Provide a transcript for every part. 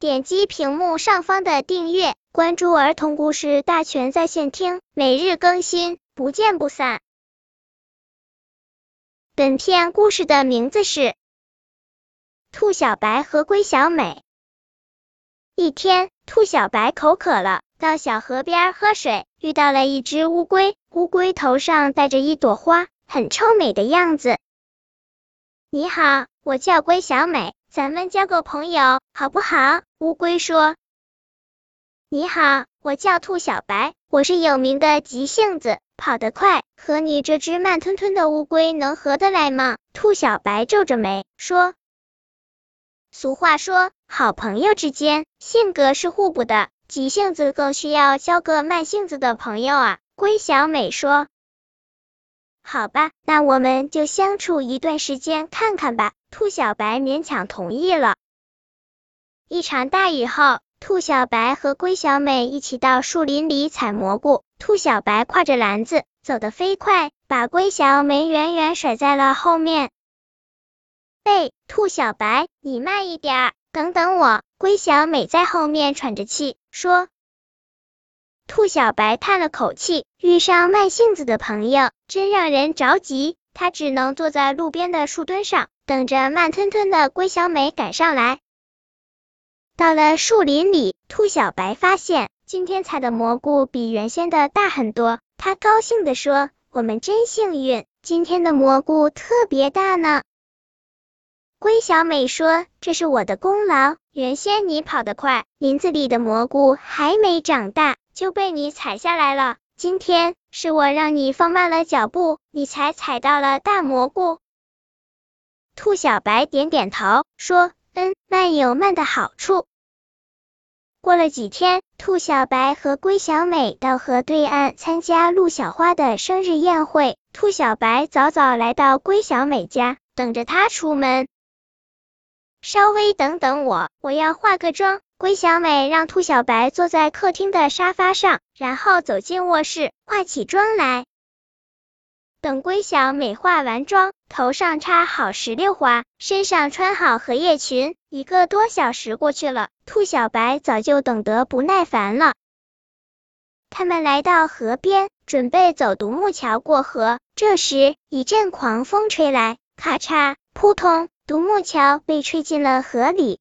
点击屏幕上方的订阅，关注儿童故事大全在线听，每日更新，不见不散。本片故事的名字是《兔小白和龟小美》。一天，兔小白口渴了，到小河边喝水，遇到了一只乌龟，乌龟头上戴着一朵花，很臭美的样子。你好，我叫龟小美，咱们交个朋友好不好？乌龟说。你好，我叫兔小白，我是有名的急性子，跑得快，和你这只慢吞吞的乌龟能合得来吗？兔小白皱着眉说。俗话说，好朋友之间性格是互补的，急性子更需要交个慢性子的朋友啊。龟小美说。好吧，那我们就相处一段时间看看吧。兔小白勉强同意了。一场大雨后，兔小白和龟小美一起到树林里采蘑菇。兔小白挎着篮子走得飞快，把龟小美远远甩在了后面。喂，兔小白，你慢一点，等等我。龟小美在后面喘着气说。兔小白叹了口气，遇上慢性子的朋友真让人着急。他只能坐在路边的树墩上，等着慢吞吞的龟小美赶上来。到了树林里，兔小白发现今天采的蘑菇比原先的大很多。他高兴地说：“我们真幸运，今天的蘑菇特别大呢。”龟小美说：“这是我的功劳。原先你跑得快，林子里的蘑菇还没长大。”就被你踩下来了。今天是我让你放慢了脚步，你才踩到了大蘑菇。兔小白点点头，说：“嗯，慢有慢的好处。”过了几天，兔小白和龟小美到河对岸参加陆小花的生日宴会。兔小白早早来到龟小美家，等着她出门。稍微等等我，我要化个妆。龟小美让兔小白坐在客厅的沙发上，然后走进卧室化起妆来。等龟小美化完妆，头上插好石榴花，身上穿好荷叶裙，一个多小时过去了，兔小白早就等得不耐烦了。他们来到河边，准备走独木桥过河。这时，一阵狂风吹来，咔嚓，扑通，独木桥被吹进了河里。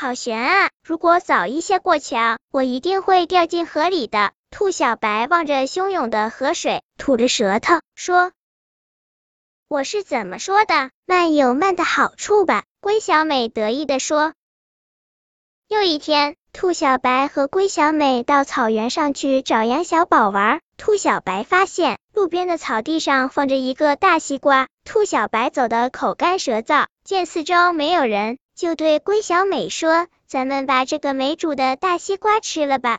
好悬啊！如果早一些过桥，我一定会掉进河里的。兔小白望着汹涌的河水，吐着舌头说：“我是怎么说的？慢有慢的好处吧？”龟小美得意地说。又一天，兔小白和龟小美到草原上去找杨小宝玩。兔小白发现路边的草地上放着一个大西瓜，兔小白走得口干舌燥，见四周没有人。就对龟小美说：“咱们把这个没煮的大西瓜吃了吧。”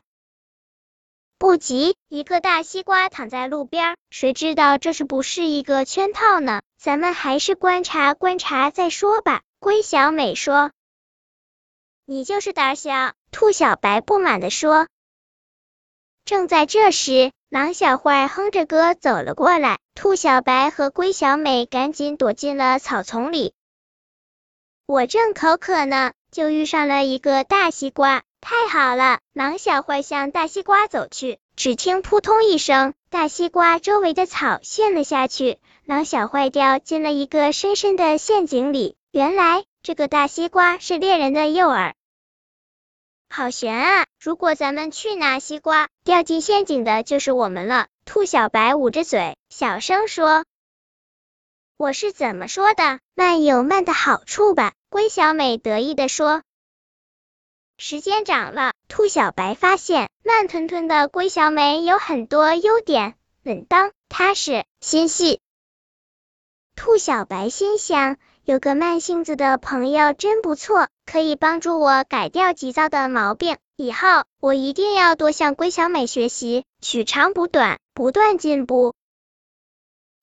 不急，一个大西瓜躺在路边，谁知道这是不是一个圈套呢？咱们还是观察观察再说吧。龟小美说：“你就是胆小。”兔小白不满的说。正在这时，狼小坏哼着歌走了过来，兔小白和龟小美赶紧躲进了草丛里。我正口渴呢，就遇上了一个大西瓜，太好了！狼小坏向大西瓜走去，只听扑通一声，大西瓜周围的草陷了下去，狼小坏掉进了一个深深的陷阱里。原来这个大西瓜是猎人的诱饵，好悬啊！如果咱们去拿西瓜，掉进陷阱的就是我们了。兔小白捂着嘴，小声说。我是怎么说的？慢有慢的好处吧。龟小美得意地说。时间长了，兔小白发现慢吞吞的龟小美有很多优点，稳当、踏实、心细。兔小白心想，有个慢性子的朋友真不错，可以帮助我改掉急躁的毛病。以后我一定要多向龟小美学习，取长补短，不断进步。